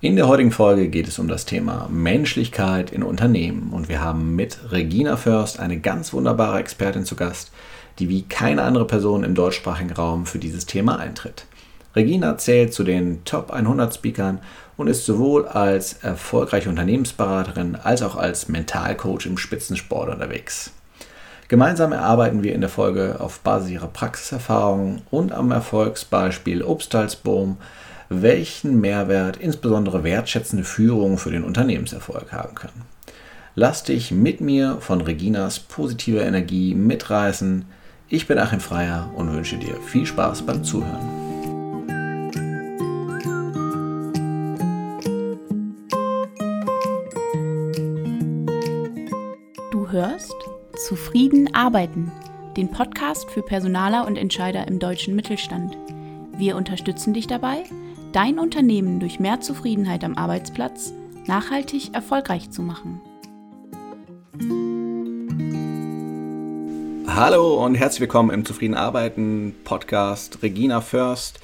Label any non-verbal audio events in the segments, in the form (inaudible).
In der heutigen Folge geht es um das Thema Menschlichkeit in Unternehmen und wir haben mit Regina Först eine ganz wunderbare Expertin zu Gast, die wie keine andere Person im deutschsprachigen Raum für dieses Thema eintritt. Regina zählt zu den Top 100 Speakern und ist sowohl als erfolgreiche Unternehmensberaterin als auch als Mentalcoach im Spitzensport unterwegs. Gemeinsam erarbeiten wir in der Folge auf Basis ihrer Praxiserfahrungen und am Erfolgsbeispiel Obstalsboom welchen Mehrwert insbesondere wertschätzende Führung für den Unternehmenserfolg haben kann. Lass dich mit mir von Reginas positiver Energie mitreißen. Ich bin Achim Freier und wünsche dir viel Spaß beim Zuhören. Du hörst Zufrieden arbeiten, den Podcast für Personaler und Entscheider im deutschen Mittelstand. Wir unterstützen dich dabei, dein Unternehmen durch mehr Zufriedenheit am Arbeitsplatz nachhaltig erfolgreich zu machen. Hallo und herzlich willkommen im Zufrieden Arbeiten Podcast Regina First.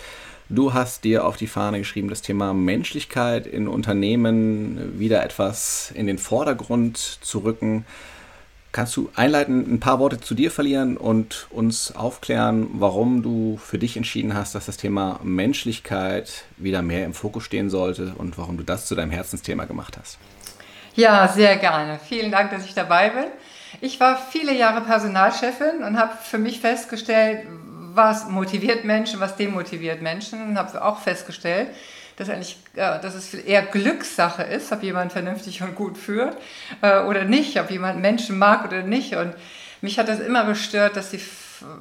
Du hast dir auf die Fahne geschrieben, das Thema Menschlichkeit in Unternehmen wieder etwas in den Vordergrund zu rücken. Kannst du einleitend ein paar Worte zu dir verlieren und uns aufklären, warum du für dich entschieden hast, dass das Thema Menschlichkeit wieder mehr im Fokus stehen sollte und warum du das zu deinem Herzensthema gemacht hast? Ja, sehr gerne. Vielen Dank, dass ich dabei bin. Ich war viele Jahre Personalchefin und habe für mich festgestellt, was motiviert Menschen, was demotiviert Menschen und habe auch festgestellt, dass, eigentlich, äh, dass es eher Glückssache ist, ob jemand vernünftig und gut führt äh, oder nicht, ob jemand Menschen mag oder nicht. Und mich hat das immer gestört, dass die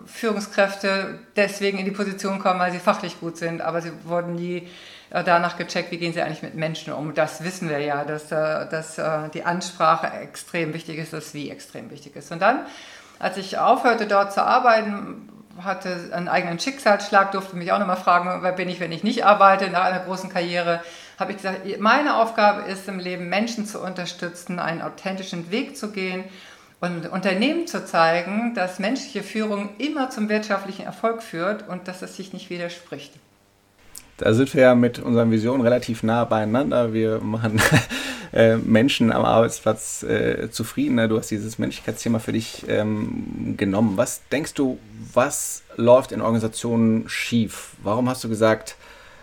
Führungskräfte deswegen in die Position kommen, weil sie fachlich gut sind, aber sie wurden nie äh, danach gecheckt, wie gehen sie eigentlich mit Menschen um. Das wissen wir ja, dass, äh, dass die Ansprache extrem wichtig ist, das Wie extrem wichtig ist. Und dann, als ich aufhörte, dort zu arbeiten, hatte einen eigenen Schicksalsschlag, durfte mich auch nochmal fragen, wer bin ich, wenn ich nicht arbeite, nach einer großen Karriere, habe ich gesagt, meine Aufgabe ist im Leben, Menschen zu unterstützen, einen authentischen Weg zu gehen und Unternehmen zu zeigen, dass menschliche Führung immer zum wirtschaftlichen Erfolg führt und dass es sich nicht widerspricht. Da sind wir ja mit unseren Visionen relativ nah beieinander. Wir machen äh, Menschen am Arbeitsplatz äh, zufriedener. Du hast dieses Menschlichkeitsthema für dich ähm, genommen. Was denkst du, was läuft in Organisationen schief? Warum hast du gesagt,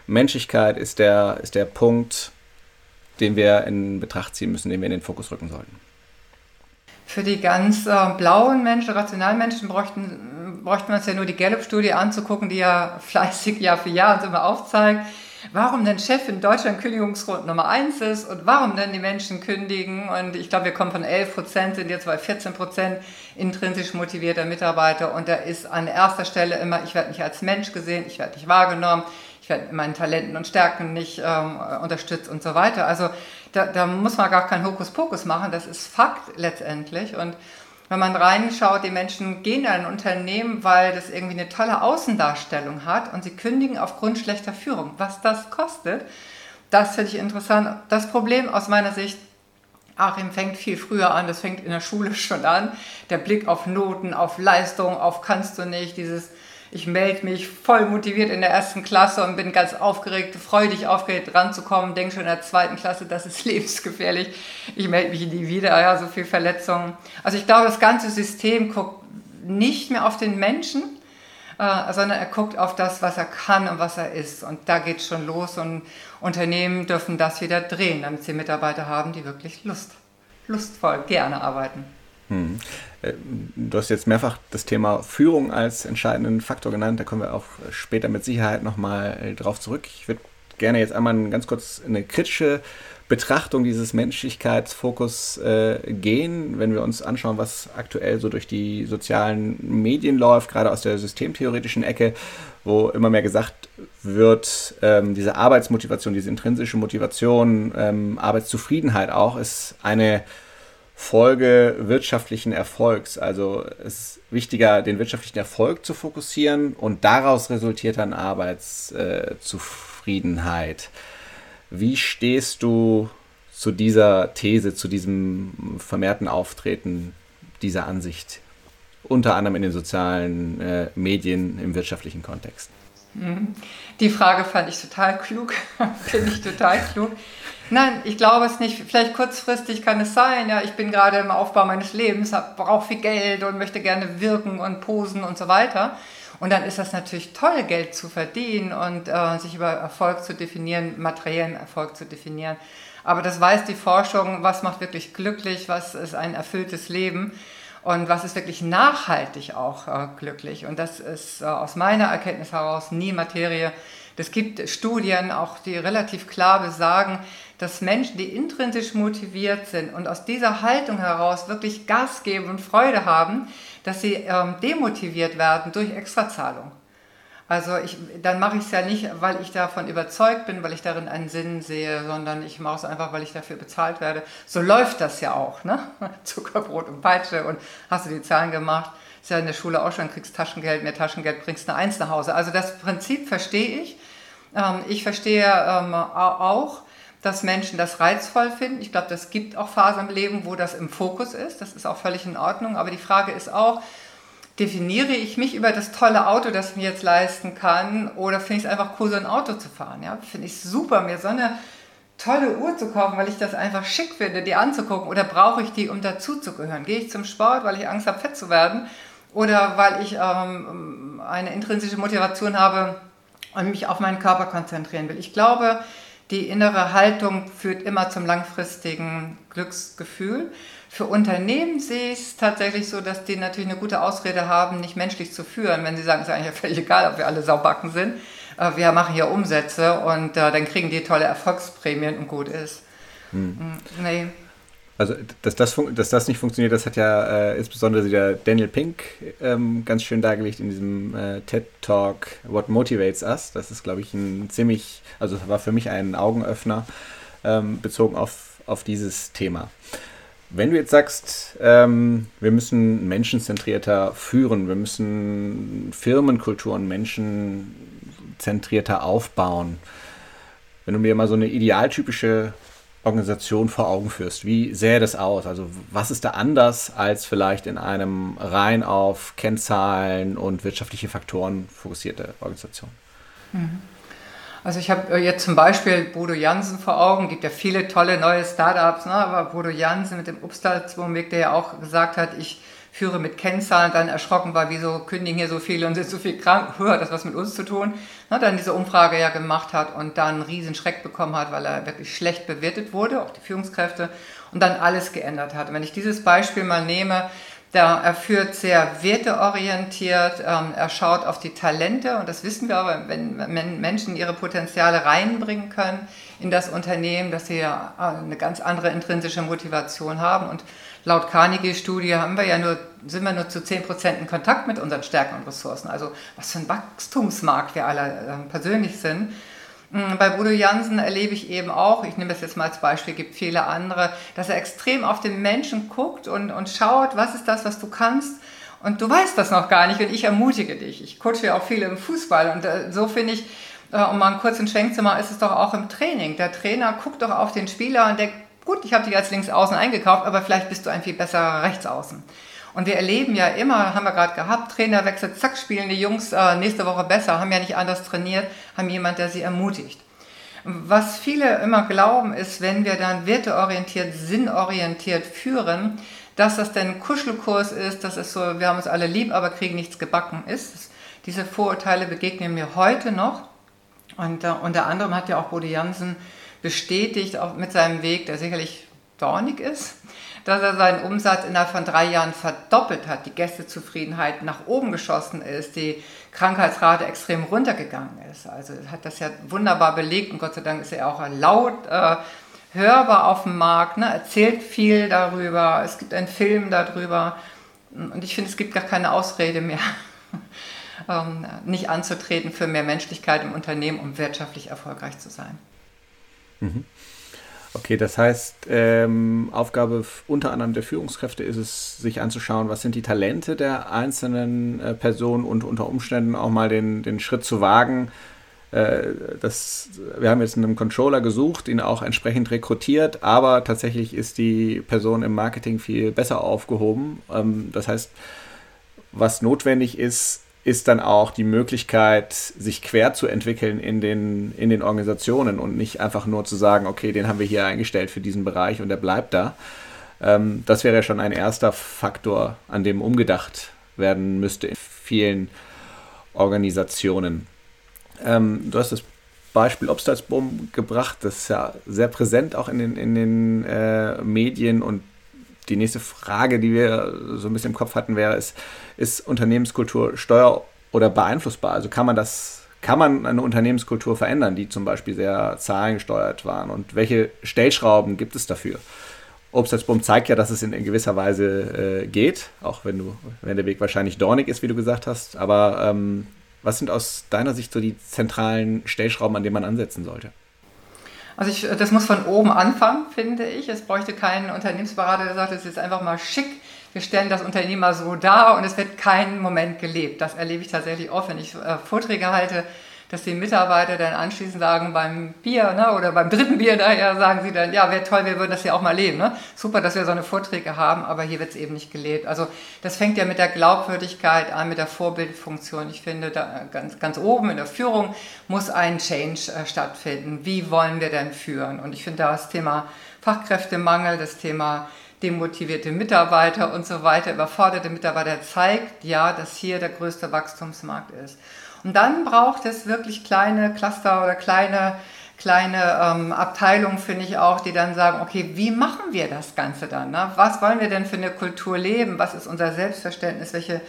Menschlichkeit ist der, ist der Punkt, den wir in Betracht ziehen müssen, den wir in den Fokus rücken sollten? Für die ganz äh, blauen Menschen, rationalen Menschen, bräuchten bräuchten wir uns ja nur die Gallup-Studie anzugucken, die ja (laughs) fleißig Jahr für Jahr uns immer aufzeigt, warum denn Chef in Deutschland Kündigungsgrund Nummer eins ist und warum denn die Menschen kündigen. Und ich glaube, wir kommen von 11 Prozent, sind jetzt bei 14 Prozent intrinsisch motivierter Mitarbeiter. Und da ist an erster Stelle immer, ich werde nicht als Mensch gesehen, ich werde nicht wahrgenommen, ich werde in meinen Talenten und Stärken nicht ähm, unterstützt und so weiter. Also da, da muss man gar keinen Hokuspokus machen, das ist Fakt letztendlich. Und wenn man reinschaut, die Menschen gehen in ein Unternehmen, weil das irgendwie eine tolle Außendarstellung hat und sie kündigen aufgrund schlechter Führung. Was das kostet, das finde ich interessant. Das Problem aus meiner Sicht, Achim fängt viel früher an, das fängt in der Schule schon an. Der Blick auf Noten, auf Leistung, auf kannst du nicht, dieses ich melde mich voll motiviert in der ersten Klasse und bin ganz aufgeregt, freudig aufgeregt ranzukommen, denke schon in der zweiten Klasse, das ist (laughs) lebensgefährlich. Ich melde mich nie wieder, ja, so viel Verletzungen. Also ich glaube, das ganze System guckt nicht mehr auf den Menschen, äh, sondern er guckt auf das, was er kann und was er ist. Und da geht es schon los und Unternehmen dürfen das wieder drehen, damit sie Mitarbeiter haben, die wirklich Lust, lustvoll, gerne arbeiten. Hm. Äh, du hast jetzt mehrfach das Thema Führung als entscheidenden Faktor genannt. Da kommen wir auch später mit Sicherheit nochmal äh, drauf zurück. Ich würde gerne jetzt einmal ganz kurz eine kritische Betrachtung dieses Menschlichkeitsfokus äh, gehen, wenn wir uns anschauen, was aktuell so durch die sozialen Medien läuft, gerade aus der systemtheoretischen Ecke, wo immer mehr gesagt wird, ähm, diese Arbeitsmotivation, diese intrinsische Motivation, ähm, Arbeitszufriedenheit auch, ist eine Folge wirtschaftlichen Erfolgs. Also es ist wichtiger, den wirtschaftlichen Erfolg zu fokussieren und daraus resultiert dann Arbeitszufriedenheit. Wie stehst du zu dieser These, zu diesem vermehrten Auftreten dieser Ansicht, unter anderem in den sozialen äh, Medien im wirtschaftlichen Kontext? Mhm. Die Frage fand ich total klug, (laughs) finde ich total klug. Nein, ich glaube es nicht. Vielleicht kurzfristig kann es sein. Ja, ich bin gerade im Aufbau meines Lebens, brauche viel Geld und möchte gerne wirken und posen und so weiter. Und dann ist das natürlich toll, Geld zu verdienen und äh, sich über Erfolg zu definieren, materiellen Erfolg zu definieren. Aber das weiß die Forschung, was macht wirklich glücklich, was ist ein erfülltes Leben und was ist wirklich nachhaltig auch äh, glücklich. Und das ist äh, aus meiner Erkenntnis heraus nie Materie. Es gibt Studien, auch die relativ klar besagen, dass Menschen, die intrinsisch motiviert sind und aus dieser Haltung heraus wirklich Gas geben und Freude haben, dass sie ähm, demotiviert werden durch Extrazahlung. Also ich, dann mache ich es ja nicht, weil ich davon überzeugt bin, weil ich darin einen Sinn sehe, sondern ich mache es einfach, weil ich dafür bezahlt werde. So läuft das ja auch, ne? (laughs) Zuckerbrot und Peitsche und hast du die Zahlen gemacht. Ist ja in der Schule auch schon, kriegst Taschengeld, mehr Taschengeld, bringst eine Eins nach Hause. Also das Prinzip verstehe ich. Ähm, ich verstehe ähm, auch, dass Menschen das reizvoll finden. Ich glaube, das gibt auch Phasen im Leben, wo das im Fokus ist. Das ist auch völlig in Ordnung. Aber die Frage ist auch, definiere ich mich über das tolle Auto, das ich mir jetzt leisten kann, oder finde ich es einfach cool, so ein Auto zu fahren? Ja? Finde ich super, mir so eine tolle Uhr zu kaufen, weil ich das einfach schick finde, die anzugucken, oder brauche ich die, um dazuzugehören? Gehe ich zum Sport, weil ich Angst habe, fett zu werden, oder weil ich ähm, eine intrinsische Motivation habe und mich auf meinen Körper konzentrieren will? Ich glaube, die innere Haltung führt immer zum langfristigen Glücksgefühl. Für Unternehmen sehe ich es tatsächlich so, dass die natürlich eine gute Ausrede haben, nicht menschlich zu führen, wenn sie sagen, es ist eigentlich völlig egal, ob wir alle Saubacken sind. Wir machen hier Umsätze und äh, dann kriegen die tolle Erfolgsprämien und gut ist. Hm. hm. Nee. Also, dass das, dass das nicht funktioniert, das hat ja äh, insbesondere der Daniel Pink ähm, ganz schön dargelegt in diesem äh, TED Talk What Motivates Us. Das ist, glaube ich, ein ziemlich, also war für mich ein Augenöffner ähm, bezogen auf, auf dieses Thema. Wenn du jetzt sagst, ähm, wir müssen menschenzentrierter führen, wir müssen Firmenkulturen menschenzentrierter aufbauen, wenn du mir mal so eine idealtypische Organisation vor Augen führst, wie sähe das aus? Also was ist da anders als vielleicht in einem rein auf Kennzahlen und wirtschaftliche Faktoren fokussierte Organisation? Mhm. Also ich habe äh, jetzt zum Beispiel Bodo Jansen vor Augen, gibt ja viele tolle neue Startups, ne? aber Bodo Jansen mit dem Upstalswohnweg, der ja auch gesagt hat, ich führe mit Kennzahlen, dann erschrocken war, wieso kündigen hier so viele und sind so viel krank, hör, das was mit uns zu tun, ne? dann diese Umfrage ja gemacht hat und dann einen riesen Schreck bekommen hat, weil er wirklich schlecht bewertet wurde, auch die Führungskräfte, und dann alles geändert hat. Und wenn ich dieses Beispiel mal nehme, da, er führt sehr werteorientiert, ähm, er schaut auf die Talente und das wissen wir aber, wenn, wenn Menschen ihre Potenziale reinbringen können in das Unternehmen, dass sie ja äh, eine ganz andere intrinsische Motivation haben. Und laut Carnegie-Studie haben wir ja nur, sind wir nur zu 10% in Kontakt mit unseren Stärken und Ressourcen. Also was für ein Wachstumsmarkt wir alle äh, persönlich sind. Mm, bei Bodo Jansen erlebe ich eben auch, ich nehme das jetzt mal als Beispiel, gibt viele andere, dass er extrem auf den Menschen guckt und, und schaut, was ist das, was du kannst. Und du weißt das noch gar nicht und ich ermutige dich. Ich coache auch viele im Fußball und äh, so finde ich, äh, um mal einen kurzen Schwenk zu machen, ist es doch auch im Training. Der Trainer guckt doch auf den Spieler und denkt, gut, ich habe dich als Linksaußen eingekauft, aber vielleicht bist du ein viel besserer Rechtsaußen. Und wir erleben ja immer, haben wir gerade gehabt, Trainerwechsel, zack, spielen die Jungs äh, nächste Woche besser, haben ja nicht anders trainiert, haben jemand, der sie ermutigt. Was viele immer glauben, ist, wenn wir dann werteorientiert, sinnorientiert führen, dass das denn ein Kuschelkurs ist, dass es so, wir haben uns alle lieb, aber kriegen nichts gebacken ist. Diese Vorurteile begegnen mir heute noch. Und uh, unter anderem hat ja auch Bode Jansen bestätigt, auch mit seinem Weg, der sicherlich dornig ist, dass er seinen Umsatz innerhalb von drei Jahren verdoppelt hat, die Gästezufriedenheit nach oben geschossen ist, die Krankheitsrate extrem runtergegangen ist. Also hat das ja wunderbar belegt und Gott sei Dank ist er auch laut äh, hörbar auf dem Markt, ne? erzählt viel darüber, es gibt einen Film darüber und ich finde, es gibt gar keine Ausrede mehr, (laughs) ähm, nicht anzutreten für mehr Menschlichkeit im Unternehmen, um wirtschaftlich erfolgreich zu sein. Mhm. Okay, das heißt, ähm, Aufgabe unter anderem der Führungskräfte ist es, sich anzuschauen, was sind die Talente der einzelnen äh, Personen und unter Umständen auch mal den, den Schritt zu wagen. Äh, das, wir haben jetzt einen Controller gesucht, ihn auch entsprechend rekrutiert, aber tatsächlich ist die Person im Marketing viel besser aufgehoben. Ähm, das heißt, was notwendig ist, ist dann auch die Möglichkeit, sich quer zu entwickeln in den, in den Organisationen und nicht einfach nur zu sagen, okay, den haben wir hier eingestellt für diesen Bereich und der bleibt da. Ähm, das wäre schon ein erster Faktor, an dem umgedacht werden müsste in vielen Organisationen. Ähm, du hast das Beispiel Obstalsboom gebracht, das ist ja sehr präsent auch in den, in den äh, Medien und die nächste Frage, die wir so ein bisschen im Kopf hatten, wäre, ist, ist Unternehmenskultur steuer- oder beeinflussbar? Also kann man das, kann man eine Unternehmenskultur verändern, die zum Beispiel sehr zahlengesteuert waren? Und welche Stellschrauben gibt es dafür? Obstalsboom zeigt ja, dass es in, in gewisser Weise äh, geht, auch wenn, du, wenn der Weg wahrscheinlich dornig ist, wie du gesagt hast. Aber ähm, was sind aus deiner Sicht so die zentralen Stellschrauben, an denen man ansetzen sollte? Also ich, das muss von oben anfangen, finde ich. Es bräuchte keinen Unternehmensberater, der sagt, es ist jetzt einfach mal schick. Wir stellen das Unternehmen mal so dar und es wird keinen Moment gelebt. Das erlebe ich tatsächlich oft, wenn ich äh, Vorträge halte dass die Mitarbeiter dann anschließend sagen, beim Bier ne, oder beim dritten Bier daher sagen sie dann, ja, wäre toll, wir würden das ja auch mal leben. Ne? Super, dass wir so eine Vorträge haben, aber hier wird es eben nicht gelebt. Also das fängt ja mit der Glaubwürdigkeit an, mit der Vorbildfunktion. Ich finde, da ganz, ganz oben in der Führung muss ein Change äh, stattfinden. Wie wollen wir denn führen? Und ich finde da das Thema Fachkräftemangel, das Thema demotivierte Mitarbeiter und so weiter, überforderte Mitarbeiter zeigt ja, dass hier der größte Wachstumsmarkt ist. Und dann braucht es wirklich kleine Cluster oder kleine, kleine ähm, Abteilungen, finde ich auch, die dann sagen, okay, wie machen wir das Ganze dann? Ne? Was wollen wir denn für eine Kultur leben? Was ist unser Selbstverständnis? Welche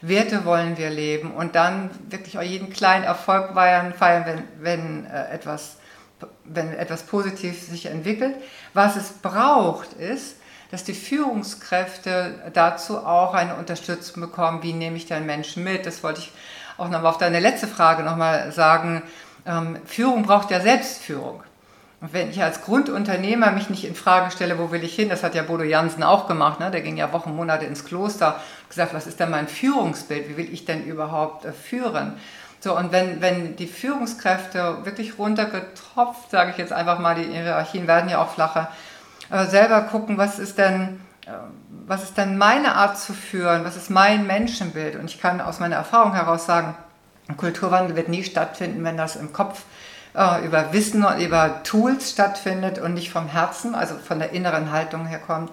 Werte wollen wir leben? Und dann wirklich auch jeden kleinen Erfolg feiern, feiern wenn, wenn, äh, etwas, wenn etwas positiv sich entwickelt. Was es braucht, ist, dass die Führungskräfte dazu auch eine Unterstützung bekommen. Wie nehme ich den Menschen mit? Das wollte ich auch nochmal auf deine letzte Frage nochmal sagen, ähm, Führung braucht ja Selbstführung. Und wenn ich als Grundunternehmer mich nicht in Frage stelle, wo will ich hin, das hat ja Bodo Jansen auch gemacht, ne? der ging ja Wochen, Monate ins Kloster, gesagt, was ist denn mein Führungsbild, wie will ich denn überhaupt äh, führen? So, und wenn, wenn die Führungskräfte wirklich runtergetropft, sage ich jetzt einfach mal, die Hierarchien werden ja auch flacher, äh, selber gucken, was ist denn was ist denn meine Art zu führen, was ist mein Menschenbild. Und ich kann aus meiner Erfahrung heraus sagen, Kulturwandel wird nie stattfinden, wenn das im Kopf äh, über Wissen und über Tools stattfindet und nicht vom Herzen, also von der inneren Haltung herkommt.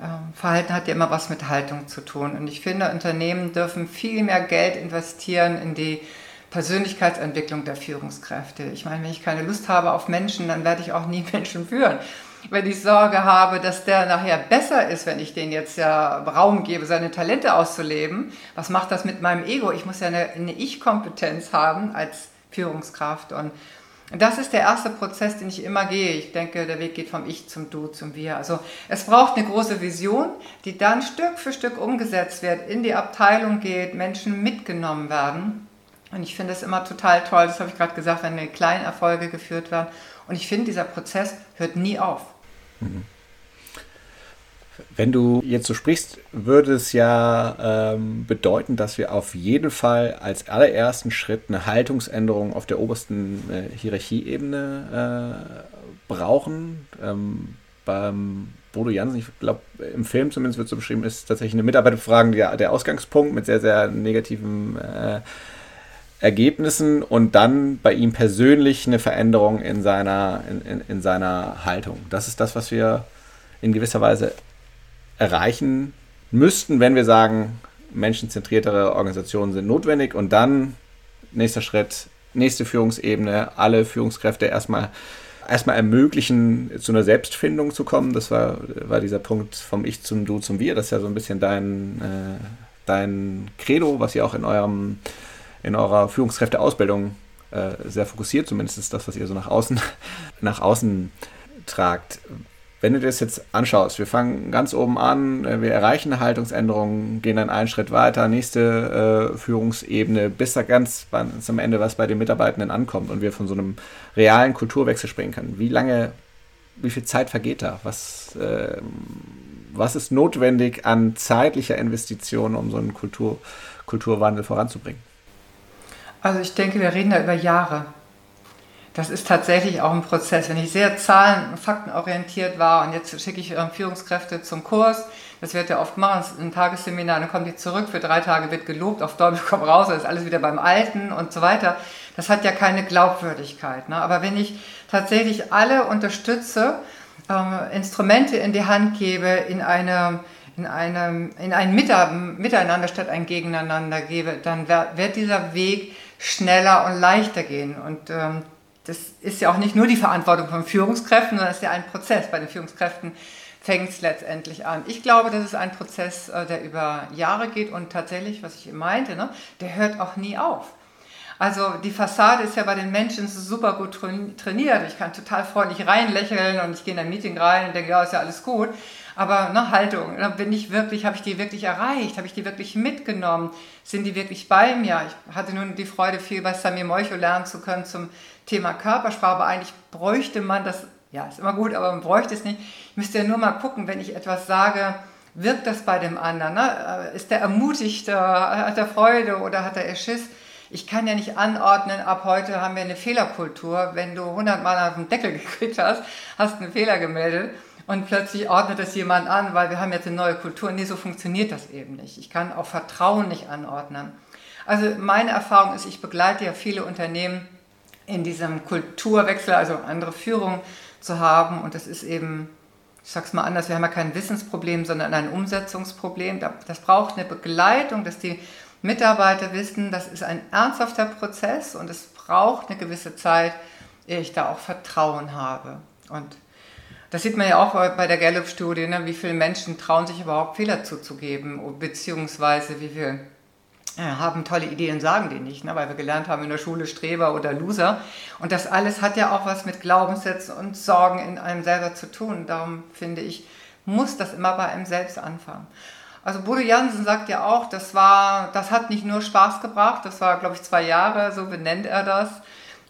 Ähm, Verhalten hat ja immer was mit Haltung zu tun. Und ich finde, Unternehmen dürfen viel mehr Geld investieren in die Persönlichkeitsentwicklung der Führungskräfte. Ich meine, wenn ich keine Lust habe auf Menschen, dann werde ich auch nie (laughs) Menschen führen wenn ich Sorge habe, dass der nachher besser ist, wenn ich den jetzt ja Raum gebe, seine Talente auszuleben, was macht das mit meinem Ego? Ich muss ja eine, eine Ich-Kompetenz haben als Führungskraft und das ist der erste Prozess, den ich immer gehe. Ich denke, der Weg geht vom Ich zum Du, zum Wir. Also es braucht eine große Vision, die dann Stück für Stück umgesetzt wird, in die Abteilung geht, Menschen mitgenommen werden. Und ich finde es immer total toll, das habe ich gerade gesagt, wenn kleine Erfolge geführt werden. Und ich finde, dieser Prozess hört nie auf. Wenn du jetzt so sprichst, würde es ja ähm, bedeuten, dass wir auf jeden Fall als allerersten Schritt eine Haltungsänderung auf der obersten äh, Hierarchieebene äh, brauchen. Ähm, beim Bodo Jansen, ich glaube, im Film zumindest wird so beschrieben, ist tatsächlich eine Mitarbeiterbefragung der, der Ausgangspunkt mit sehr, sehr negativen äh, Ergebnissen und dann bei ihm persönlich eine Veränderung in seiner, in, in, in seiner Haltung. Das ist das, was wir in gewisser Weise erreichen müssten, wenn wir sagen, menschenzentriertere Organisationen sind notwendig und dann nächster Schritt, nächste Führungsebene, alle Führungskräfte erstmal erstmal ermöglichen, zu einer Selbstfindung zu kommen. Das war, war dieser Punkt vom Ich zum Du zum Wir. Das ist ja so ein bisschen dein, äh, dein Credo, was ihr auch in eurem in eurer Führungskräfteausbildung äh, sehr fokussiert, zumindest ist das, was ihr so nach außen, (laughs) nach außen tragt. Wenn du dir das jetzt anschaust, wir fangen ganz oben an, äh, wir erreichen eine Haltungsänderung, gehen dann einen Schritt weiter, nächste äh, Führungsebene, bis da ganz zum Ende was bei den Mitarbeitenden ankommt und wir von so einem realen Kulturwechsel springen können. Wie lange, wie viel Zeit vergeht da? Was, äh, was ist notwendig an zeitlicher Investition, um so einen Kultur, Kulturwandel voranzubringen? Also ich denke, wir reden da über Jahre. das ist tatsächlich auch ein Prozess. Wenn ich sehr zahlen- und faktenorientiert war und jetzt schicke ich ähm, Führungskräfte zum Kurs, das wird ja oft machen, ein Tagesseminar, dann kommen die zurück, für drei Tage wird gelobt, auf Teufel (laughs) komm raus, dann ist alles wieder beim Alten und so weiter. Das hat ja keine Glaubwürdigkeit. Ne? Aber wenn ich tatsächlich alle unterstütze, ähm, Instrumente in die Hand gebe, in eine in einem in ein Miteinander statt ein Gegeneinander gebe, dann wird dieser Weg schneller und leichter gehen. Und ähm, das ist ja auch nicht nur die Verantwortung von Führungskräften, sondern es ist ja ein Prozess. Bei den Führungskräften fängt es letztendlich an. Ich glaube, das ist ein Prozess, äh, der über Jahre geht und tatsächlich, was ich meinte, ne, der hört auch nie auf. Also die Fassade ist ja bei den Menschen super gut trainiert. Ich kann total freundlich reinlächeln und ich gehe in ein Meeting rein und denke, ja, ist ja alles gut. Aber eine Haltung, bin ich wirklich, habe ich die wirklich erreicht? Habe ich die wirklich mitgenommen? Sind die wirklich bei mir? Ich hatte nun die Freude, viel bei Samir Moicho lernen zu können zum Thema Körpersprache, aber eigentlich bräuchte man das, ja, ist immer gut, aber man bräuchte es nicht. Ich müsste ja nur mal gucken, wenn ich etwas sage, wirkt das bei dem anderen? Ne? Ist der ermutigt, hat er Freude oder hat er Schiss? Ich kann ja nicht anordnen, ab heute haben wir eine Fehlerkultur. Wenn du 100 Mal auf den Deckel (laughs) gekriegt hast, hast einen Fehler gemeldet und plötzlich ordnet das jemand an, weil wir haben jetzt eine neue Kultur. Nee, so funktioniert das eben nicht. Ich kann auch Vertrauen nicht anordnen. Also meine Erfahrung ist, ich begleite ja viele Unternehmen in diesem Kulturwechsel, also andere Führung zu haben. Und das ist eben, ich sage es mal anders, wir haben ja kein Wissensproblem, sondern ein Umsetzungsproblem. Das braucht eine Begleitung, dass die Mitarbeiter wissen, das ist ein ernsthafter Prozess und es braucht eine gewisse Zeit, ehe ich da auch Vertrauen habe. Und das sieht man ja auch bei der Gallup-Studie, ne? wie viele Menschen trauen sich überhaupt Fehler zuzugeben, beziehungsweise wie viele ja, haben tolle Ideen, sagen die nicht, ne? weil wir gelernt haben in der Schule Streber oder Loser. Und das alles hat ja auch was mit Glaubenssätzen und Sorgen in einem selber zu tun. Darum finde ich, muss das immer bei einem selbst anfangen. Also Bodo Jansen sagt ja auch, das war, das hat nicht nur Spaß gebracht, das war, glaube ich, zwei Jahre, so benennt er das.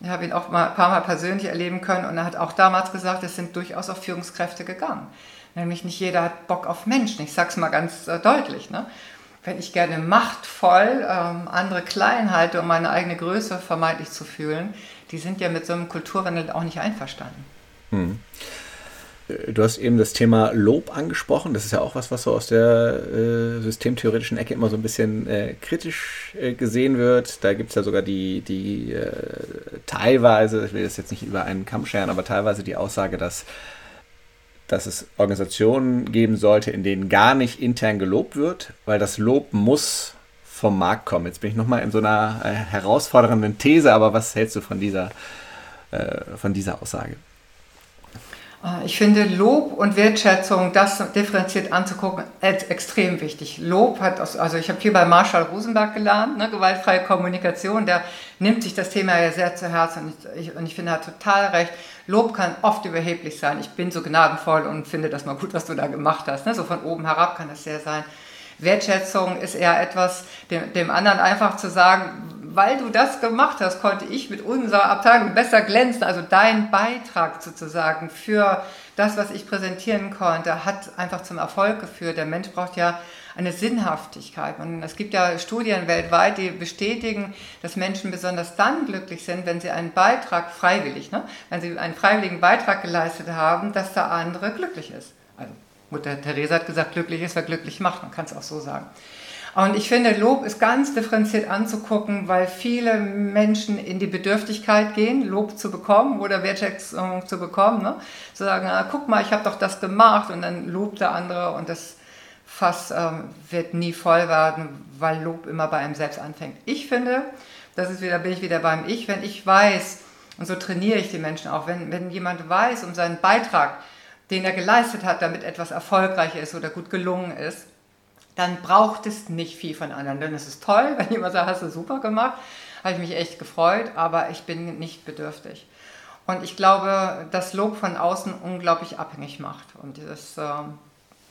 Ich habe ihn auch mal, ein paar Mal persönlich erleben können und er hat auch damals gesagt, es sind durchaus auch Führungskräfte gegangen. Nämlich nicht jeder hat Bock auf Menschen, ich sage es mal ganz äh, deutlich. Ne? wenn ich gerne machtvoll ähm, andere klein halte, um meine eigene Größe vermeintlich zu fühlen, die sind ja mit so einem Kulturwandel auch nicht einverstanden. Hm. Du hast eben das Thema Lob angesprochen. Das ist ja auch was, was so aus der äh, systemtheoretischen Ecke immer so ein bisschen äh, kritisch äh, gesehen wird. Da gibt es ja sogar die, die äh, teilweise, ich will das jetzt nicht über einen Kamm scheren, aber teilweise die Aussage, dass dass es Organisationen geben sollte, in denen gar nicht intern gelobt wird, weil das Lob muss vom Markt kommen. Jetzt bin ich nochmal in so einer äh, herausfordernden These, aber was hältst du von dieser, äh, von dieser Aussage? Äh, ich finde Lob und Wertschätzung, das differenziert anzugucken, extrem wichtig. Lob hat, also ich habe hier bei Marshall Rosenberg gelernt, ne, gewaltfreie Kommunikation, der nimmt sich das Thema ja sehr zu Herzen und ich, und ich finde, er hat total recht. Lob kann oft überheblich sein. Ich bin so gnadenvoll und finde das mal gut, was du da gemacht hast. Ne? So von oben herab kann das sehr sein. Wertschätzung ist eher etwas, dem, dem anderen einfach zu sagen, weil du das gemacht hast, konnte ich mit unserer Abteilung besser glänzen. Also dein Beitrag sozusagen für das, was ich präsentieren konnte, hat einfach zum Erfolg geführt. Der Mensch braucht ja eine Sinnhaftigkeit. Und es gibt ja Studien weltweit, die bestätigen, dass Menschen besonders dann glücklich sind, wenn sie einen Beitrag freiwillig, ne? wenn sie einen freiwilligen Beitrag geleistet haben, dass der andere glücklich ist. Also Mutter Theresa hat gesagt, glücklich ist, wer glücklich macht. Man kann es auch so sagen. Und ich finde, Lob ist ganz differenziert anzugucken, weil viele Menschen in die Bedürftigkeit gehen, Lob zu bekommen oder Wertschätzung zu bekommen. Ne? Zu sagen, na, guck mal, ich habe doch das gemacht und dann lobt der andere und das Fass ähm, wird nie voll werden, weil Lob immer bei einem selbst anfängt. Ich finde, das ist wieder, bin ich wieder beim Ich, wenn ich weiß, und so trainiere ich die Menschen auch, wenn, wenn jemand weiß um seinen Beitrag, den er geleistet hat, damit etwas erfolgreich ist oder gut gelungen ist, dann braucht es nicht viel von anderen. Denn es ist toll, (laughs) wenn jemand sagt, hast du super gemacht, habe ich mich echt gefreut, aber ich bin nicht bedürftig. Und ich glaube, dass Lob von außen unglaublich abhängig macht. Und das, äh,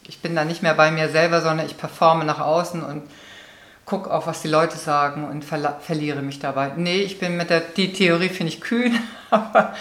ich bin da nicht mehr bei mir selber, sondern ich performe nach außen und gucke auch, was die Leute sagen und ver verliere mich dabei. Nee, ich bin mit der, die Theorie finde ich kühn, (laughs) aber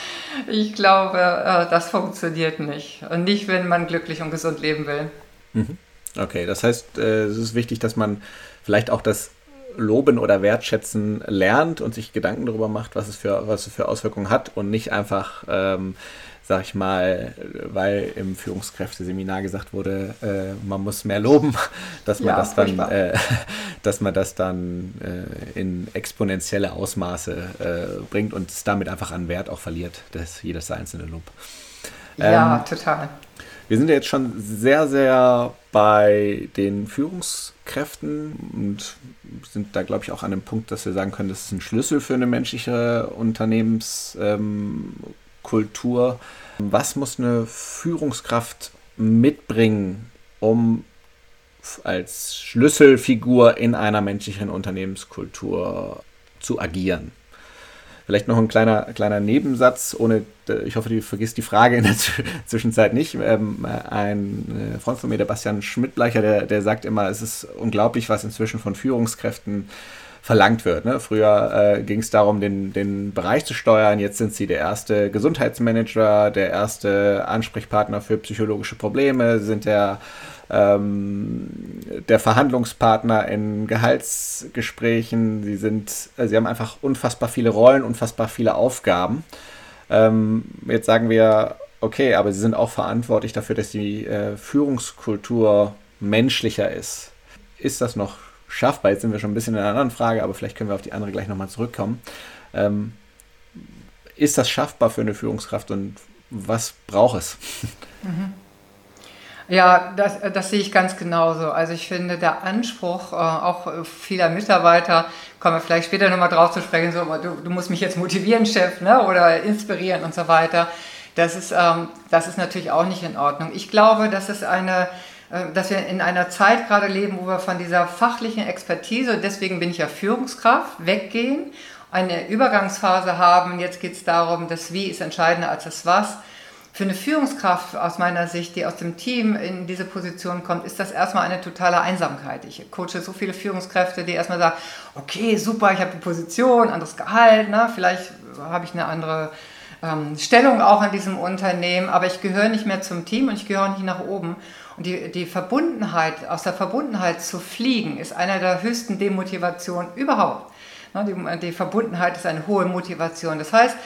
ich glaube, äh, das funktioniert nicht. Und nicht, wenn man glücklich und gesund leben will. Mhm. Okay, das heißt, äh, es ist wichtig, dass man vielleicht auch das loben oder wertschätzen lernt und sich Gedanken darüber macht, was es für, was es für Auswirkungen hat und nicht einfach, ähm, sag ich mal, weil im Führungskräfteseminar gesagt wurde, äh, man muss mehr loben, (laughs) dass man ja, das dann, äh, (laughs) dass man das dann äh, in exponentielle Ausmaße äh, bringt und es damit einfach an Wert auch verliert, das, jedes einzelne Lob. Ja, ähm, total. Wir sind ja jetzt schon sehr, sehr bei den Führungskräften und sind da, glaube ich, auch an dem Punkt, dass wir sagen können, das ist ein Schlüssel für eine menschliche Unternehmenskultur. Ähm, Was muss eine Führungskraft mitbringen, um als Schlüsselfigur in einer menschlichen Unternehmenskultur zu agieren? Vielleicht noch ein kleiner, kleiner Nebensatz, ohne, äh, ich hoffe, du vergisst die Frage in der (laughs) Zwischenzeit nicht. Ähm, ein äh, Freund von mir, der Bastian Schmidtbleicher, der, der sagt immer, es ist unglaublich, was inzwischen von Führungskräften verlangt wird. Ne? Früher äh, ging es darum, den, den Bereich zu steuern. Jetzt sind sie der erste Gesundheitsmanager, der erste Ansprechpartner für psychologische Probleme, sind der ähm, der Verhandlungspartner in Gehaltsgesprächen. Sie sind, äh, sie haben einfach unfassbar viele Rollen, unfassbar viele Aufgaben. Ähm, jetzt sagen wir, okay, aber sie sind auch verantwortlich dafür, dass die äh, Führungskultur menschlicher ist. Ist das noch schaffbar? Jetzt sind wir schon ein bisschen in einer anderen Frage, aber vielleicht können wir auf die andere gleich nochmal zurückkommen. Ähm, ist das schaffbar für eine Führungskraft und was braucht es? Mhm. Ja, das, das sehe ich ganz genauso. Also ich finde, der Anspruch äh, auch vieler Mitarbeiter, kommen wir vielleicht später nochmal drauf zu sprechen, so, du, du musst mich jetzt motivieren, Chef, ne? oder inspirieren und so weiter. Das ist, ähm, das ist natürlich auch nicht in Ordnung. Ich glaube, dass es eine dass wir in einer Zeit gerade leben, wo wir von dieser fachlichen Expertise, deswegen bin ich ja Führungskraft, weggehen, eine Übergangsphase haben. Jetzt geht es darum, das Wie ist entscheidender als das Was für eine Führungskraft aus meiner Sicht, die aus dem Team in diese Position kommt, ist das erstmal eine totale Einsamkeit. Ich coache so viele Führungskräfte, die erstmal sagen, okay, super, ich habe die Position, anderes Gehalt, ne? vielleicht habe ich eine andere ähm, Stellung auch in diesem Unternehmen, aber ich gehöre nicht mehr zum Team und ich gehöre nicht nach oben. Und die, die Verbundenheit, aus der Verbundenheit zu fliegen, ist einer der höchsten Demotivationen überhaupt. Ne? Die, die Verbundenheit ist eine hohe Motivation. Das heißt,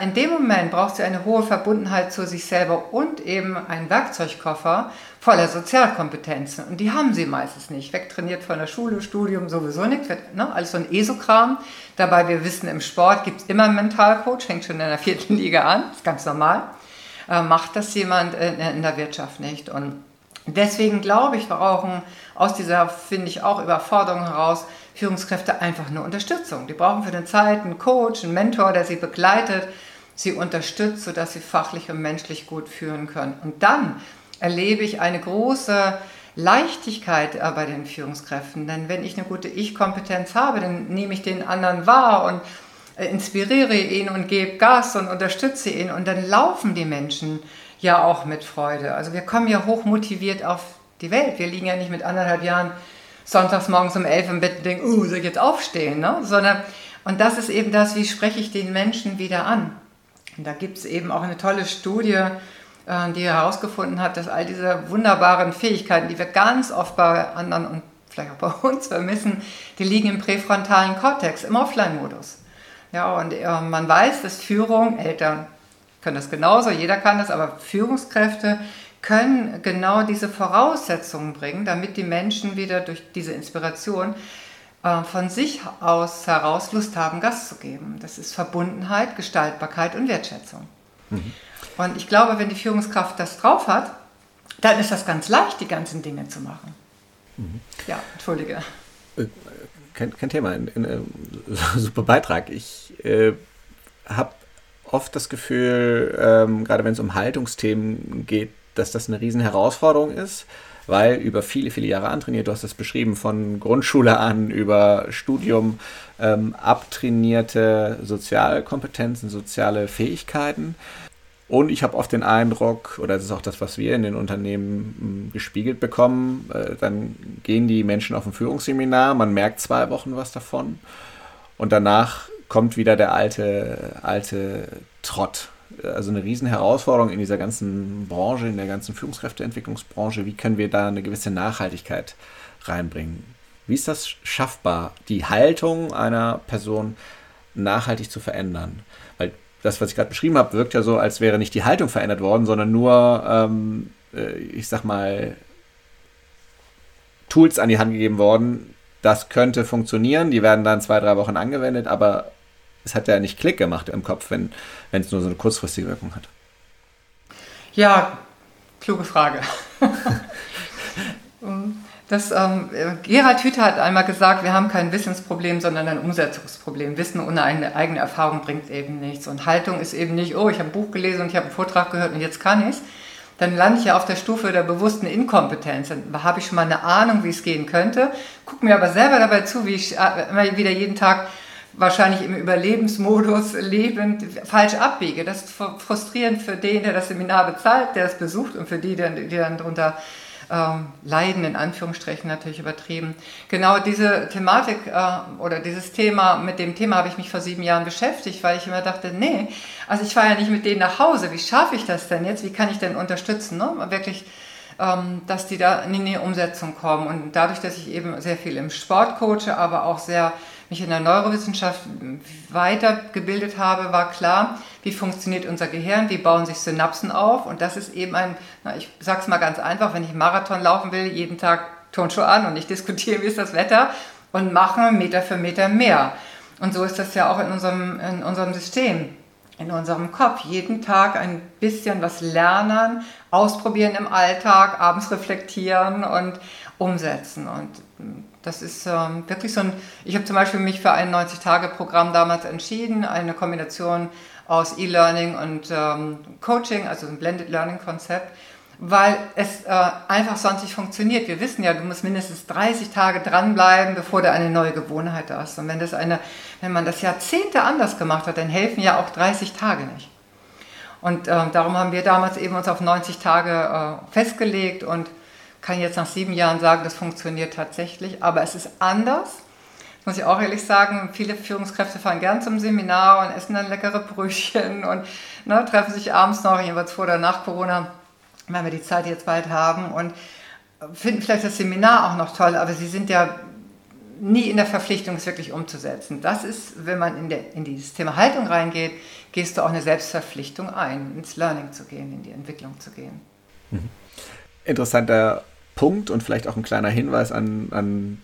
in dem Moment braucht sie eine hohe Verbundenheit zu sich selber und eben einen Werkzeugkoffer voller Sozialkompetenzen. Und die haben sie meistens nicht. Wegtrainiert von der Schule, Studium sowieso nicht. Ne? Alles so ein ESO-Kram. Dabei, wir wissen, im Sport gibt es immer einen Mentalcoach, hängt schon in der vierten Liga an, ist ganz normal. Äh, macht das jemand in, in der Wirtschaft nicht. Und deswegen glaube ich, brauchen aus dieser, finde ich, auch Überforderung heraus Führungskräfte einfach nur Unterstützung. Die brauchen für eine Zeit einen Coach, einen Mentor, der sie begleitet, sie unterstützt, sodass sie fachlich und menschlich gut führen können. Und dann erlebe ich eine große Leichtigkeit äh, bei den Führungskräften. Denn wenn ich eine gute Ich-Kompetenz habe, dann nehme ich den anderen wahr und äh, inspiriere ihn und gebe Gas und unterstütze ihn. Und dann laufen die Menschen ja auch mit Freude. Also wir kommen ja hoch motiviert auf die Welt. Wir liegen ja nicht mit anderthalb Jahren sonntags morgens um elf im Bett und denken, uh, soll ich jetzt aufstehen? Ne? Sondern, und das ist eben das, wie spreche ich den Menschen wieder an? Und da gibt es eben auch eine tolle Studie, äh, die herausgefunden hat, dass all diese wunderbaren Fähigkeiten, die wir ganz oft bei anderen und vielleicht auch bei (laughs) uns vermissen, die liegen im präfrontalen Kortex, im Offline-Modus. Ja, und äh, man weiß, dass Führung, Eltern können das genauso, jeder kann das, aber Führungskräfte können genau diese Voraussetzungen bringen, damit die Menschen wieder durch diese Inspiration äh, von sich aus heraus Lust haben, Gas zu geben. Das ist Verbundenheit, Gestaltbarkeit und Wertschätzung. Mhm. Und ich glaube, wenn die Führungskraft das drauf hat, dann ist das ganz leicht, die ganzen Dinge zu machen. Mhm. Ja, entschuldige. Äh, kein, kein Thema, ein, ein, ein, (laughs) super Beitrag. Ich äh, habe oft das Gefühl, ähm, gerade wenn es um Haltungsthemen geht, dass das eine riesen Herausforderung ist, weil über viele, viele Jahre antrainiert, du hast das beschrieben, von Grundschule an über Studium, ähm, abtrainierte Sozialkompetenzen, soziale Fähigkeiten. Und ich habe oft den Eindruck, oder das ist auch das, was wir in den Unternehmen hm, gespiegelt bekommen, äh, dann gehen die Menschen auf ein Führungsseminar, man merkt zwei Wochen was davon und danach kommt wieder der alte, alte Trott also eine riesen Herausforderung in dieser ganzen Branche, in der ganzen Führungskräfteentwicklungsbranche. Wie können wir da eine gewisse Nachhaltigkeit reinbringen? Wie ist das schaffbar, die Haltung einer Person nachhaltig zu verändern? Weil das, was ich gerade beschrieben habe, wirkt ja so, als wäre nicht die Haltung verändert worden, sondern nur, ähm, äh, ich sag mal, Tools an die Hand gegeben worden. Das könnte funktionieren, die werden dann zwei, drei Wochen angewendet, aber es hat ja nicht Klick gemacht im Kopf, wenn es nur so eine kurzfristige Wirkung hat. Ja, kluge Frage. (laughs) Das, ähm, Gerald Hüther hat einmal gesagt, wir haben kein Wissensproblem, sondern ein Umsetzungsproblem. Wissen ohne eine eigene Erfahrung bringt eben nichts. Und Haltung ist eben nicht, oh, ich habe ein Buch gelesen und ich habe einen Vortrag gehört und jetzt kann ich es. Dann lande ich ja auf der Stufe der bewussten Inkompetenz. Dann habe ich schon mal eine Ahnung, wie es gehen könnte, gucke mir aber selber dabei zu, wie ich äh, immer wieder jeden Tag wahrscheinlich im Überlebensmodus lebend falsch abbiege. Das ist frustrierend für den, der das Seminar bezahlt, der es besucht und für die, die dann darunter ähm, leiden, in Anführungsstrichen natürlich übertrieben. Genau diese Thematik äh, oder dieses Thema, mit dem Thema habe ich mich vor sieben Jahren beschäftigt, weil ich immer dachte, nee, also ich fahre ja nicht mit denen nach Hause, wie schaffe ich das denn jetzt, wie kann ich denn unterstützen, ne? wirklich ähm, dass die da in die Umsetzung kommen. Und dadurch, dass ich eben sehr viel im Sport coache, aber auch sehr mich in der Neurowissenschaft weitergebildet habe, war klar, wie funktioniert unser Gehirn, wie bauen sich Synapsen auf. Und das ist eben ein, na, ich sage es mal ganz einfach, wenn ich Marathon laufen will, jeden Tag Turnschuhe an und ich (laughs) diskutiere, wie ist das Wetter und mache Meter für Meter mehr. Und so ist das ja auch in unserem, in unserem System in unserem Kopf. Jeden Tag ein bisschen was lernen, ausprobieren im Alltag, abends reflektieren und umsetzen. Und das ist ähm, wirklich so ein, ich habe zum Beispiel mich für ein 90-Tage-Programm damals entschieden, eine Kombination aus E-Learning und ähm, Coaching, also ein Blended Learning-Konzept, weil es äh, einfach sonst nicht funktioniert. Wir wissen ja, du musst mindestens 30 Tage dranbleiben, bevor du eine neue Gewohnheit hast. Und wenn, das eine, wenn man das Jahrzehnte anders gemacht hat, dann helfen ja auch 30 Tage nicht. Und äh, darum haben wir damals eben uns auf 90 Tage äh, festgelegt und kann jetzt nach sieben Jahren sagen, das funktioniert tatsächlich, aber es ist anders. Das muss ich auch ehrlich sagen, viele Führungskräfte fahren gern zum Seminar und essen dann leckere Brötchen und ne, treffen sich abends noch, jeweils vor oder nach Corona, wenn wir die Zeit jetzt bald haben und finden vielleicht das Seminar auch noch toll, aber sie sind ja nie in der Verpflichtung, es wirklich umzusetzen. Das ist, wenn man in, der, in dieses Thema Haltung reingeht, gehst du auch eine Selbstverpflichtung ein, ins Learning zu gehen, in die Entwicklung zu gehen. Mhm. Interessanter Punkt und vielleicht auch ein kleiner Hinweis an, an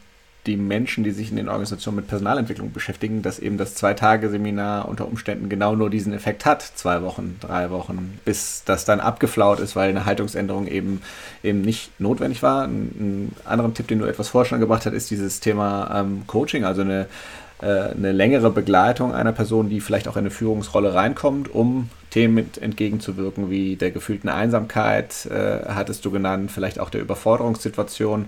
die Menschen, die sich in den Organisationen mit Personalentwicklung beschäftigen, dass eben das Zwei-Tage-Seminar unter Umständen genau nur diesen Effekt hat, zwei Wochen, drei Wochen, bis das dann abgeflaut ist, weil eine Haltungsänderung eben, eben nicht notwendig war. Ein, ein anderen Tipp, den du etwas vorher schon gebracht hast, ist dieses Thema ähm, Coaching, also eine äh, eine längere Begleitung einer Person, die vielleicht auch in eine Führungsrolle reinkommt, um Themen entgegenzuwirken, wie der gefühlten Einsamkeit, äh, hattest du genannt, vielleicht auch der Überforderungssituation.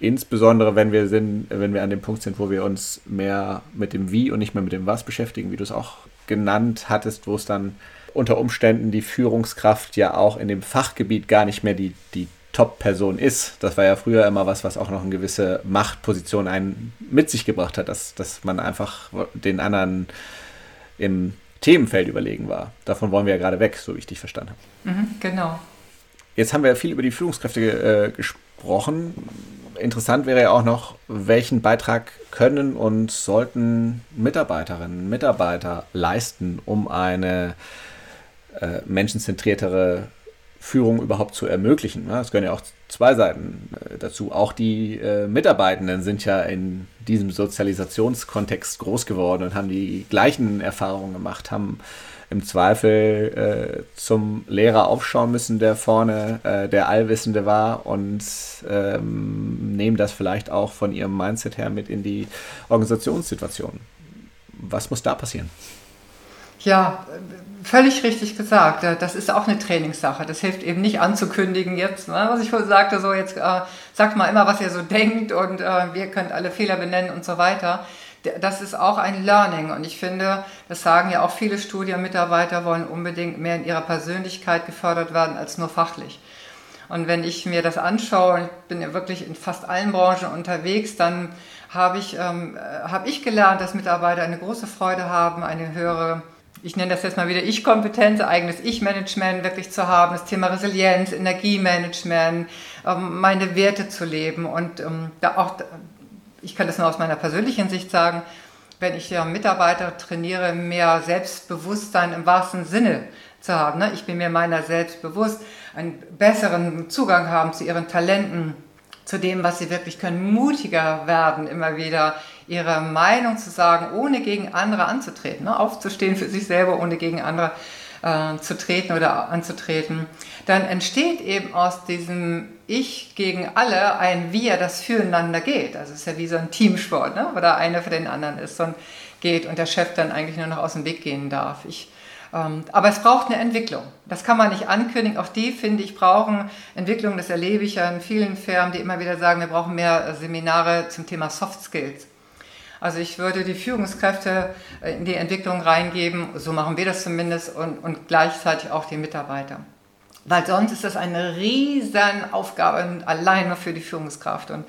Insbesondere wenn wir sind, wenn wir an dem Punkt sind, wo wir uns mehr mit dem Wie und nicht mehr mit dem Was beschäftigen, wie du es auch genannt hattest, wo es dann unter Umständen die Führungskraft ja auch in dem Fachgebiet gar nicht mehr die, die Top-Person ist. Das war ja früher immer was, was auch noch eine gewisse Machtposition einen mit sich gebracht hat, dass, dass man einfach den anderen im Themenfeld überlegen war. Davon wollen wir ja gerade weg, so wie ich dich verstanden habe. Mhm, genau. Jetzt haben wir ja viel über die Führungskräfte äh, gesprochen. Interessant wäre ja auch noch, welchen Beitrag können und sollten Mitarbeiterinnen und Mitarbeiter leisten, um eine äh, menschenzentriertere Führung überhaupt zu ermöglichen. Es gehören ja auch zwei Seiten äh, dazu. Auch die äh, Mitarbeitenden sind ja in diesem Sozialisationskontext groß geworden und haben die gleichen Erfahrungen gemacht, haben im Zweifel äh, zum Lehrer aufschauen müssen, der vorne der Allwissende war und ähm, nehmen das vielleicht auch von ihrem Mindset her mit in die Organisationssituation. Was muss da passieren? Ja, völlig richtig gesagt. Das ist auch eine Trainingssache. Das hilft eben nicht anzukündigen jetzt, ne, was ich vorhin sagte, so jetzt äh, sagt mal immer, was ihr so denkt und äh, wir könnt alle Fehler benennen und so weiter. Das ist auch ein Learning und ich finde, das sagen ja auch viele Studienmitarbeiter, wollen unbedingt mehr in ihrer Persönlichkeit gefördert werden als nur fachlich. Und wenn ich mir das anschaue, ich bin ja wirklich in fast allen Branchen unterwegs, dann habe ich, ähm, äh, hab ich gelernt, dass Mitarbeiter eine große Freude haben, eine höhere ich nenne das jetzt mal wieder Ich-Kompetenz, eigenes Ich-Management wirklich zu haben, das Thema Resilienz, Energiemanagement, ähm, meine Werte zu leben und ähm, da auch ich kann das nur aus meiner persönlichen Sicht sagen, wenn ich ja Mitarbeiter trainiere, mehr Selbstbewusstsein im wahrsten Sinne zu haben. Ne? Ich bin mir meiner selbst bewusst, einen besseren Zugang haben zu ihren Talenten, zu dem, was sie wirklich können, mutiger werden, immer wieder ihre Meinung zu sagen, ohne gegen andere anzutreten, ne? aufzustehen für sich selber, ohne gegen andere äh, zu treten oder anzutreten, dann entsteht eben aus diesem Ich gegen alle ein Wir, das füreinander geht. Also es ist ja wie so ein Teamsport, ne? wo der eine für den anderen ist und geht und der Chef dann eigentlich nur noch aus dem Weg gehen darf. Ich, ähm, aber es braucht eine Entwicklung. Das kann man nicht ankündigen. Auch die, finde ich, brauchen Entwicklung. Das erlebe ich ja in vielen Firmen, die immer wieder sagen, wir brauchen mehr Seminare zum Thema Soft Skills. Also ich würde die Führungskräfte äh, in die Entwicklung reingeben, so machen wir das zumindest, und, und gleichzeitig auch die Mitarbeiter. Weil sonst ist das eine riesen Aufgabe allein nur für die Führungskraft. Und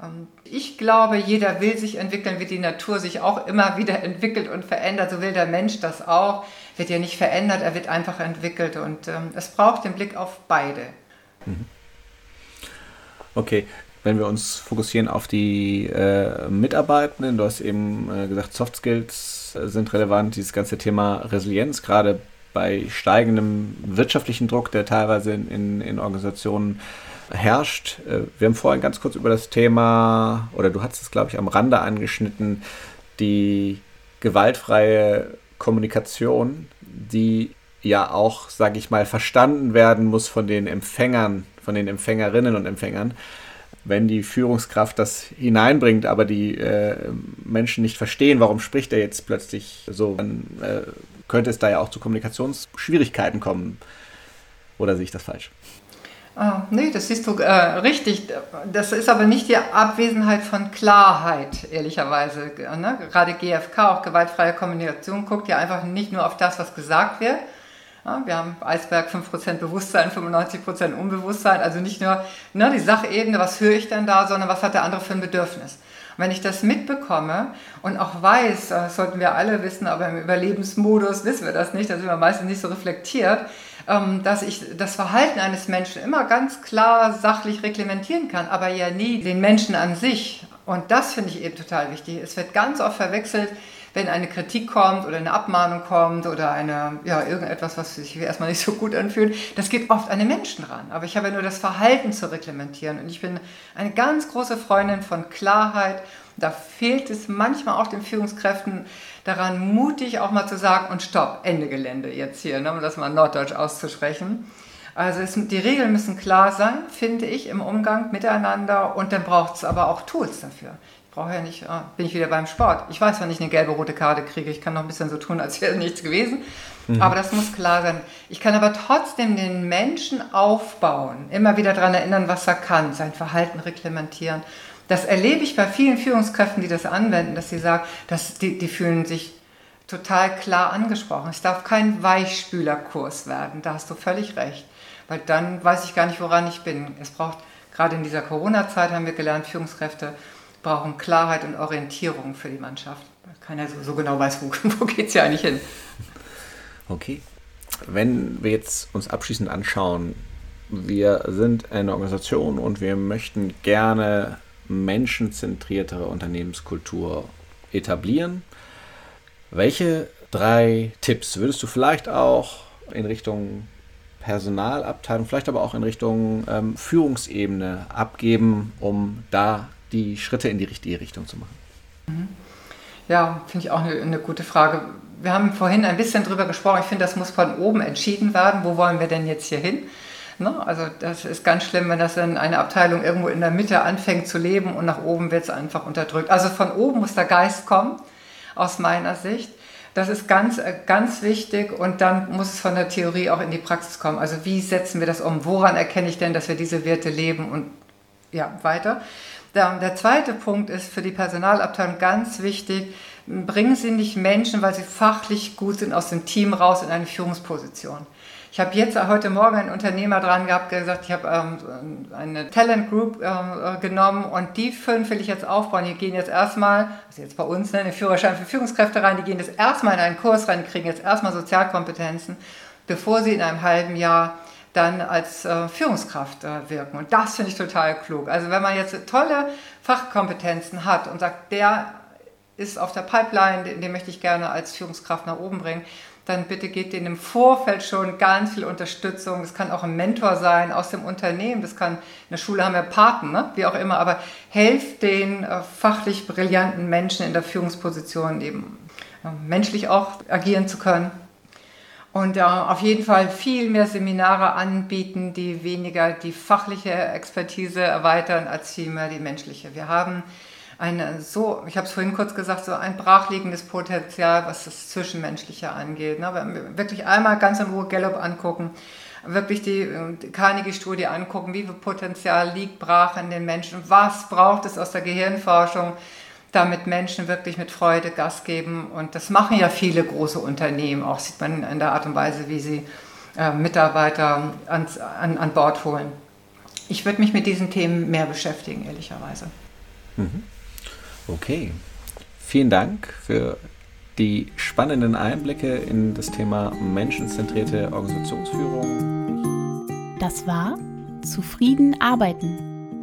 ähm, ich glaube, jeder will sich entwickeln, wie die Natur sich auch immer wieder entwickelt und verändert. So will der Mensch das auch. Wird ja nicht verändert, er wird einfach entwickelt. Und ähm, es braucht den Blick auf beide. Mhm. Okay, wenn wir uns fokussieren auf die äh, Mitarbeitenden, du hast eben äh, gesagt, Soft Skills äh, sind relevant, dieses ganze Thema Resilienz, gerade bei steigendem wirtschaftlichen Druck, der teilweise in, in, in Organisationen herrscht. Äh, wir haben vorhin ganz kurz über das Thema, oder du hast es, glaube ich, am Rande angeschnitten, die gewaltfreie Kommunikation, die ja auch, sage ich mal, verstanden werden muss von den Empfängern, von den Empfängerinnen und Empfängern wenn die Führungskraft das hineinbringt, aber die äh, Menschen nicht verstehen, warum spricht er jetzt plötzlich so, dann äh, könnte es da ja auch zu Kommunikationsschwierigkeiten kommen. Oder sehe ich das falsch? Ah, nee, das siehst du äh, richtig. Das ist aber nicht die Abwesenheit von Klarheit, ehrlicherweise. Ne? Gerade GFK, auch gewaltfreie Kommunikation, guckt ja einfach nicht nur auf das, was gesagt wird, ja, wir haben Eisberg 5% Bewusstsein, 95% Unbewusstsein. Also nicht nur ne, die Sachebene, was höre ich denn da, sondern was hat der andere für ein Bedürfnis. Und wenn ich das mitbekomme und auch weiß, das sollten wir alle wissen, aber im Überlebensmodus wissen wir das nicht, da sind wir meistens nicht so reflektiert, ähm, dass ich das Verhalten eines Menschen immer ganz klar sachlich reglementieren kann, aber ja nie den Menschen an sich. Und das finde ich eben total wichtig. Es wird ganz oft verwechselt, wenn eine Kritik kommt oder eine Abmahnung kommt oder eine, ja, irgendetwas, was sich erstmal nicht so gut anfühlt, das geht oft an den Menschen ran. Aber ich habe ja nur das Verhalten zu reglementieren. Und ich bin eine ganz große Freundin von Klarheit. Da fehlt es manchmal auch den Führungskräften daran, mutig auch mal zu sagen, und stopp, Ende Gelände jetzt hier, ne, um das mal norddeutsch auszusprechen. Also es, die Regeln müssen klar sein, finde ich, im Umgang miteinander und dann braucht es aber auch Tools dafür brauche ja nicht, ah, bin ich wieder beim Sport. Ich weiß, wann ich eine gelbe, rote Karte kriege. Ich kann noch ein bisschen so tun, als wäre nichts gewesen. Mhm. Aber das muss klar sein. Ich kann aber trotzdem den Menschen aufbauen, immer wieder daran erinnern, was er kann, sein Verhalten reglementieren. Das erlebe ich bei vielen Führungskräften, die das anwenden, dass sie sagen, dass die, die fühlen sich total klar angesprochen. Es darf kein Weichspülerkurs werden, da hast du völlig recht. Weil dann weiß ich gar nicht, woran ich bin. Es braucht, gerade in dieser Corona-Zeit haben wir gelernt, Führungskräfte brauchen Klarheit und Orientierung für die Mannschaft. Keiner so, so genau weiß, wo, (laughs) wo geht es ja eigentlich hin. Okay. Wenn wir jetzt uns abschließend anschauen, wir sind eine Organisation und wir möchten gerne menschenzentriertere Unternehmenskultur etablieren. Welche drei Tipps würdest du vielleicht auch in Richtung Personalabteilung, vielleicht aber auch in Richtung ähm, Führungsebene abgeben, um da die Schritte in die richtige Richtung zu machen? Mhm. Ja, finde ich auch eine, eine, gute Frage. Wir haben vorhin ein bisschen darüber gesprochen. Ich finde, das muss von oben entschieden werden. Wo wollen wir denn jetzt hier hin? Ne? Also das ist ganz schlimm, wenn das in eine Abteilung irgendwo in der Mitte anfängt zu leben und nach oben wird es einfach unterdrückt. Also von oben muss der Geist kommen, aus meiner Sicht. Das ist ganz, äh, ganz wichtig und dann muss es von der Theorie auch in die Praxis kommen. Also wie setzen wir das um? Woran erkenne ich denn, dass wir diese Werte leben und ja, weiter? Der, zweite Punkt ist für die Personalabteilung ganz wichtig, bringen Sie nicht Menschen, weil sie fachlich gut sind, aus dem Team raus in eine Führungsposition. Ich habe jetzt heute Morgen einen Unternehmer dran gehabt, gesagt, ich habe ähm, eine Talent Group äh, genommen und die fünf will ich jetzt aufbauen. Die gehen jetzt erstmal, also jetzt bei uns, ne, eine Führerschein für Führungskräfte rein, die gehen jetzt erstmal in einen Kurs rein, kriegen jetzt erstmal Sozialkompetenzen, bevor sie in einem halben Jahr dann als äh, Führungskraft äh, wirken. Und das finde ich total klug. Also wenn man jetzt tolle Fachkompetenzen hat und sagt, der ist auf der Pipeline, den, den möchte ich gerne als Führungskraft nach oben bringen, dann bitte gebt denen im Vorfeld schon ganz viel Unterstützung. Das kann auch ein Mentor sein aus dem Unternehmen, das kann, in der Schule haben wir Paten, ne? wie auch immer, aber helft den äh, fachlich brillanten Menschen in der Führungsposition eben äh, menschlich auch agieren zu können. Und äh, auf jeden Fall viel mehr Seminare anbieten, die weniger die fachliche Expertise erweitern als vielmehr die menschliche. Wir haben eine so, ich habe es vorhin kurz gesagt, so ein brachliegendes Potenzial, was das Zwischenmenschliche angeht. Ne? Wenn wir wirklich einmal ganz in Ruhe Gallup angucken, wirklich die, die Carnegie-Studie angucken, wie viel Potenzial liegt brach in den Menschen, was braucht es aus der Gehirnforschung, damit Menschen wirklich mit Freude Gas geben. Und das machen ja viele große Unternehmen, auch sieht man in der Art und Weise, wie sie äh, Mitarbeiter ans, an, an Bord holen. Ich würde mich mit diesen Themen mehr beschäftigen, ehrlicherweise. Mhm. Okay. Vielen Dank für die spannenden Einblicke in das Thema menschenzentrierte Organisationsführung. Das war Zufrieden arbeiten.